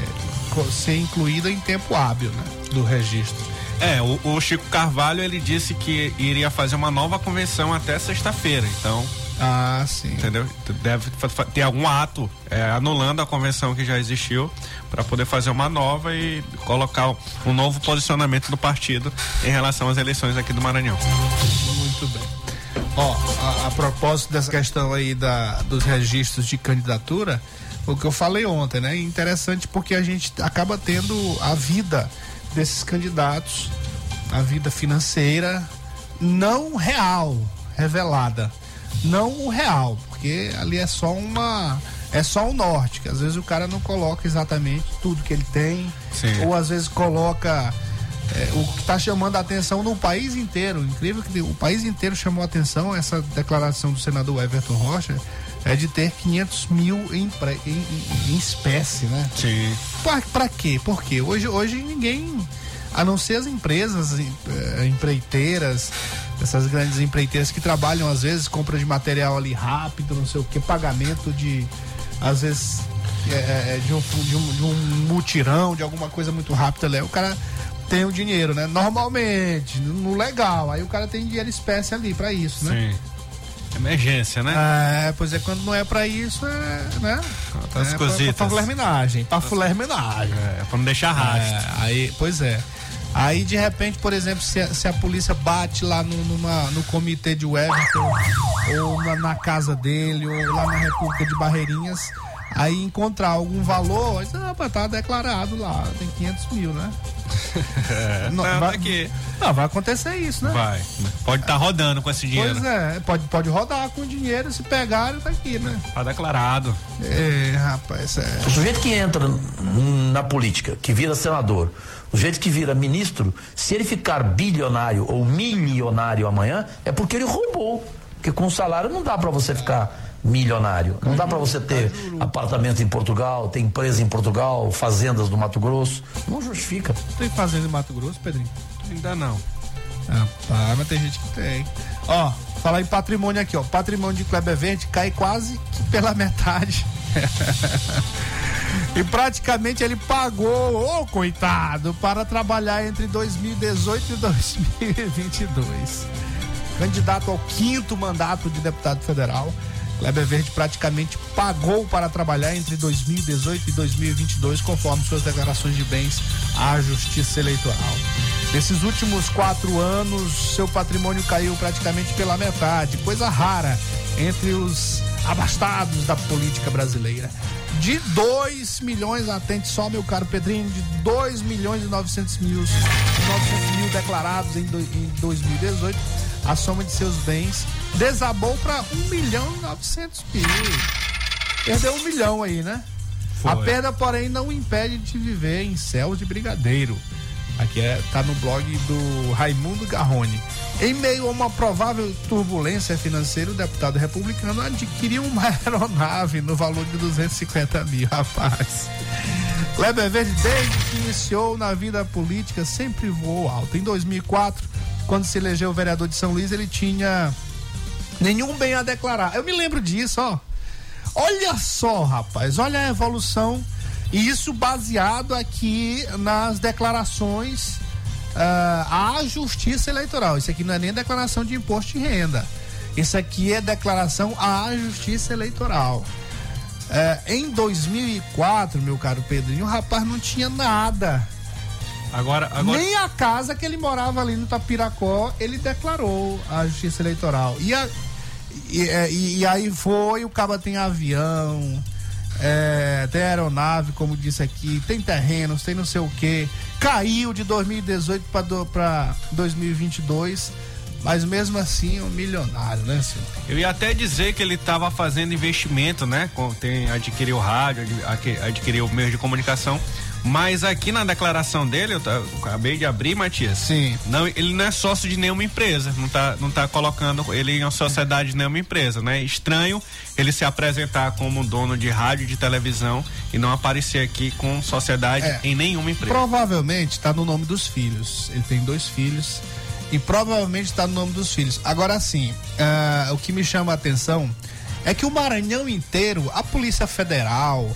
ser incluída em tempo hábil, né? Do registro. É, o, o Chico Carvalho ele disse que iria fazer uma nova convenção até sexta-feira. Então. Ah, sim. Entendeu? Deve ter algum ato é, anulando a convenção que já existiu para poder fazer uma nova e colocar um novo posicionamento do partido em relação às eleições aqui do Maranhão. Muito bem. Ó, a, a propósito dessa questão aí da, dos registros de candidatura, o que eu falei ontem, né? Interessante porque a gente acaba tendo a vida desses candidatos, a vida financeira não real, revelada. Não o real, porque ali é só uma. É só o norte, que às vezes o cara não coloca exatamente tudo que ele tem, Sim. ou às vezes coloca é, o que está chamando a atenção no país inteiro. Incrível que o país inteiro chamou a atenção essa declaração do senador Everton Rocha é de ter 500 mil em, em, em- em espécie, né? Sim. Pra, pra quê? Porque hoje, hoje ninguém, a não ser as empresas em- eh, empreiteiras, essas grandes empreiteiras que trabalham às vezes, compra de material ali rápido, não sei o que, pagamento de, às vezes, é, de, um, de, um, de um mutirão, de alguma coisa muito rápida, né? o cara tem o dinheiro, né? Normalmente, no legal, aí o cara tem dinheiro espécie ali pra isso, né? Sim. Emergência, né? É, pois é, quando não é pra isso, é, né? Outras é cositas. Pra, pra fulerminagem, pra fulerminagem. É, pra não deixar rastro. É, aí, pois é. Aí, de repente, por exemplo, se a, se a polícia bate lá no, numa- no comitê de Everton, ou na, na casa dele, ou lá na República de Barreirinhas, aí encontrar algum valor, diz, ah, mas tá declarado lá, tem 500 mil, né? É, Não, tá vai- aqui. Não, vai acontecer isso, né? Vai. Pode estar rodando com esse dinheiro. Pois é, pode, pode rodar com o dinheiro, se pegarem, tá aqui, né? Tá declarado. É, rapaz, é. O sujeito que entra na política, que vira senador, o sujeito que vira ministro, se ele ficar bilionário ou milionário amanhã, é porque ele roubou. Porque com o salário não dá para você ficar milionário. Não dá para você ter apartamento em Portugal, ter empresa em Portugal, fazendas no Mato Grosso. Não justifica. Tem fazenda em Mato Grosso, Pedrinho? Ainda não. Rapaz, mas tem gente que tem. Ó, falar em patrimônio aqui, ó. Patrimônio de Kleber Verde cai quase que pela metade. e praticamente ele pagou, ô coitado, para trabalhar entre 2018 e 2022. Candidato ao quinto mandato de deputado federal, Kleber Verde praticamente pagou para trabalhar entre 2018 e 2022, conforme suas declarações de bens à Justiça Eleitoral. Nesses últimos quatro anos, seu patrimônio caiu praticamente pela metade, coisa rara entre os abastados da política brasileira. De 2 milhões, atente só, meu caro Pedrinho, de 2 milhões e 900 mil, 900 mil declarados em, em 2018 a soma de seus bens desabou para 1 milhão e 900 mil. Perdeu um milhão aí, né? Foi. A perda, porém, não impede de viver em céus de brigadeiro. Aqui é, tá no blog do Raimundo Garrone. Em meio a uma provável turbulência financeira, o deputado republicano adquiriu uma aeronave no valor de 250 mil, rapaz. Kleber Verde, desde que iniciou na vida política, sempre voou alto. Em 2004, quando se elegeu vereador de São Luís, ele tinha nenhum bem a declarar. Eu me lembro disso, ó. Olha só, rapaz, olha a evolução. E isso baseado aqui nas declarações ah, à Justiça Eleitoral. Isso aqui não é nem declaração de imposto de renda. Isso aqui é declaração à Justiça Eleitoral. Eh, em 2004, meu caro Pedrinho, o rapaz não tinha nada. Agora, agora... Nem a casa que ele morava ali no Tapiracó, ele declarou à Justiça Eleitoral. E, a, e, é, e, e aí foi, o caba tem avião, é, tem aeronave, como disse aqui, tem terrenos, tem não sei o que. Caiu de 2018 para 2022, mas mesmo assim um milionário, né, senhor? Eu ia até dizer que ele estava fazendo investimento, né? Tem, adquiriu rádio, ad- adquiriu meio de comunicação. Mas aqui na declaração dele, eu, tá- eu acabei de abrir, Matias. Sim. Não, ele não é sócio de nenhuma empresa. Não tá, não tá colocando ele em uma sociedade de nenhuma empresa, né? Estranho ele se apresentar como dono de rádio e de televisão e não aparecer aqui com sociedade É. em nenhuma empresa. Provavelmente está no nome dos filhos. Ele tem dois filhos e provavelmente está no nome dos filhos. Agora sim, ah, o que me chama a atenção é que o Maranhão inteiro, a Polícia Federal,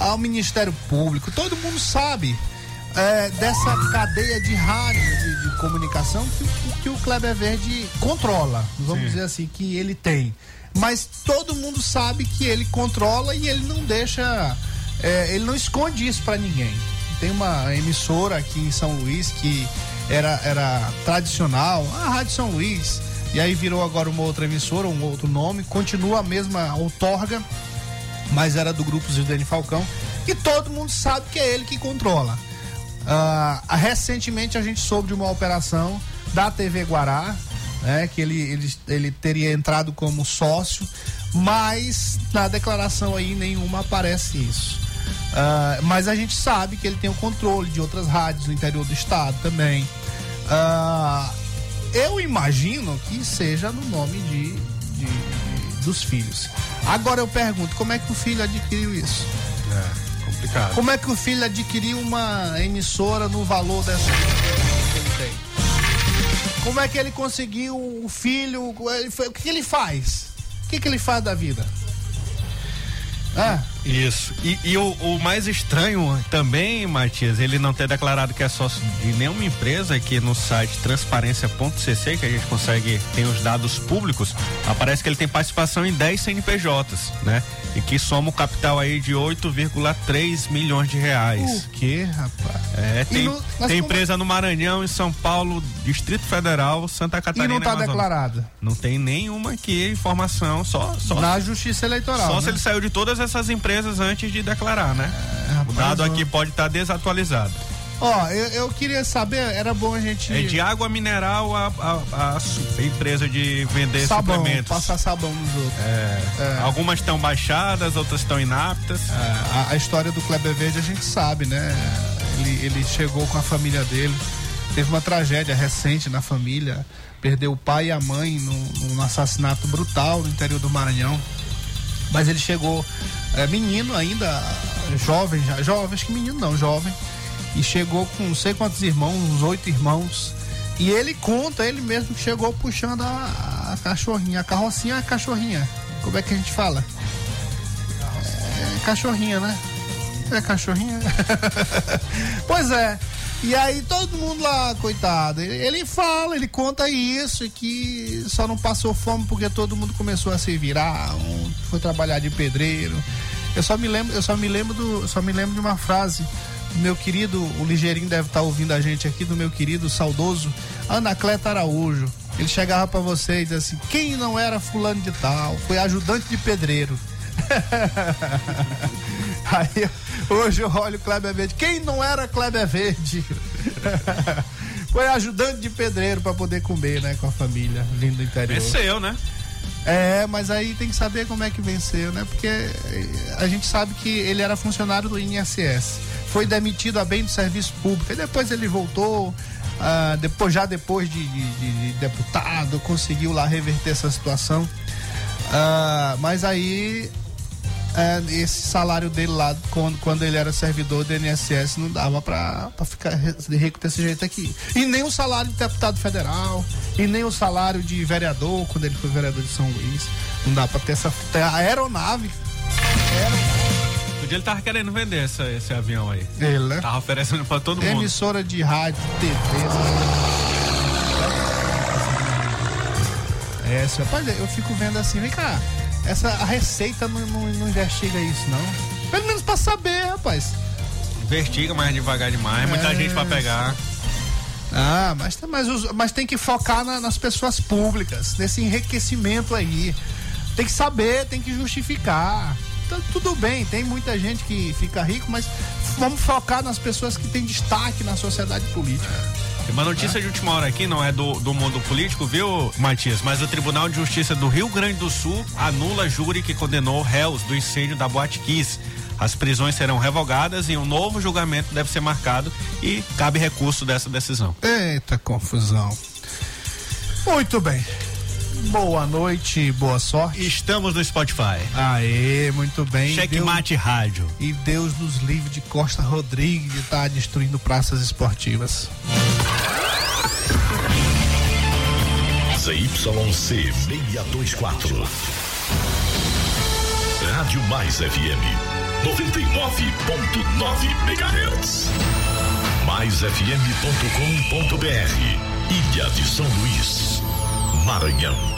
ao Ministério Público, todo mundo sabe eh, dessa cadeia de rádio de, de comunicação que, o- que o Kleber Verde controla. Vamos Sim. dizer assim, que ele tem. Mas todo mundo sabe que ele controla e ele não deixa. eh, ele não esconde isso para ninguém. Tem uma emissora aqui em São Luís que era, era tradicional, a Rádio São Luís. E aí virou agora uma outra emissora, um outro nome, continua a mesma outorga, mas era do grupo Zidane Falcão. E todo mundo sabe que é ele que controla. Ah, recentemente a gente soube de uma operação da TV Guará, né, que ele, ele, ele teria entrado como sócio, mas na declaração aí nenhuma aparece isso. Ah, mas a gente sabe que ele tem o controle de outras rádios no interior do estado também. Ah, eu imagino que seja no nome de, de- dos filhos. Agora eu pergunto, como é que o filho adquiriu isso? É, complicado. Como é que o filho adquiriu uma emissora no valor dessa que ele tem? Como é que ele conseguiu o filho? O que ele faz? O que, que ele faz da vida? Ah, Isso. E, e o, o mais estranho também, Matias, ele não ter declarado que é sócio de nenhuma empresa, que no site transparência.cc, que a gente consegue, tem os dados públicos, aparece que ele tem participação em 10 CNPJs, né? E que soma o capital aí de 8,3 milhões de reais. o que, rapaz? É, tem, mas tem como- empresa no Maranhão, em São Paulo, Distrito Federal, Santa E Catarina. não tá Amazonas. declarado? Não tem nenhuma aqui informação, só, só Na Justiça Eleitoral. só né? se ele saiu de todas essas empresas antes de declarar, né? o rapaz, dado aqui pode estar desatualizado. Ó, eu, eu queria saber, era bom a gente. É de água mineral a, a- a empresa de vender sabão, suplementos. passar sabão nos outros. É, Algumas estão baixadas, outras estão inaptas. É, a, a história do Kleber Verde a gente sabe, né? Ele, ele chegou com a família dele, teve uma tragédia recente na família, perdeu o pai e a mãe num, num assassinato brutal no interior do Maranhão. Mas ele chegou é, menino ainda, jovem, já, jovem, acho que menino não, jovem, e chegou com não sei quantos irmãos, uns oito irmãos. E ele conta, ele mesmo que chegou puxando a, a cachorrinha, a carrocinha a cachorrinha. Como é que a gente fala? É cachorrinha, né? É cachorrinha? pois é. E aí todo mundo lá, coitado, ele, fala, ele conta isso, que só não passou fome porque todo mundo começou a se virar, um foi trabalhar de pedreiro. Eu só me lembro, eu só me lembro do, só me lembro de uma frase do meu querido, o Ligeirinho deve estar ouvindo a gente aqui, do meu querido saudoso Anacleto Araújo. Ele chegava pra você e dizia assim: quem não era fulano de tal, foi ajudante de pedreiro. Aí hoje eu olho o Kleber Verde. Quem não era Kleber Verde? Foi ajudante de pedreiro para poder comer, né, com a família, vindo do interior. Venceu, né? É, mas aí tem que saber como é que venceu, né? Porque a gente sabe que ele era funcionário do INSS. Foi demitido a bem do serviço público. E depois ele voltou, ah, depois, já depois de, de, de, de deputado, conseguiu lá reverter essa situação. Ah, mas aí é, esse salário dele lá, quando, quando ele era servidor do INSS, não dava pra, pra ficar rico desse jeito aqui. E nem o salário de deputado federal, e nem o salário de vereador, quando ele foi vereador de São Luís. Não dá pra ter essa ter a aeronave. O dia ele tava querendo vender essa, esse avião aí. Ele, né? Tava oferecendo pra todo mundo. Emissora de rádio, TV. É, senhor, rapaz, eu fico vendo assim, vem cá, essa, a Receita não, não, não investiga isso, não. Pelo menos pra saber, rapaz. Investiga mais devagar demais, muita É. gente pra pegar. Ah, mas, tem- mas, os- mas tem que focar na- nas pessoas públicas, nesse enriquecimento aí. Tem que saber, tem que justificar. Então, tudo bem, tem muita gente que fica rico, mas vamos focar nas pessoas que têm destaque na sociedade política. Uma notícia de última hora aqui, não é do, do mundo político, viu, Matias? Mas o Tribunal de Justiça do Rio Grande do Sul anula júri que condenou réus do incêndio da Boate Kiss. As prisões serão revogadas e um novo julgamento deve ser marcado e cabe recurso dessa decisão. Eita confusão. Muito bem. Boa noite, boa sorte. Estamos no Spotify. Aê, muito bem. Checkmate Rádio. E Deus nos livre de Costa Rodrigues de estar destruindo praças esportivas. ZYC 624. Rádio Mais FM 99.9 MHz. MaisFM.com.br Ilha de São Luís, Maranhão.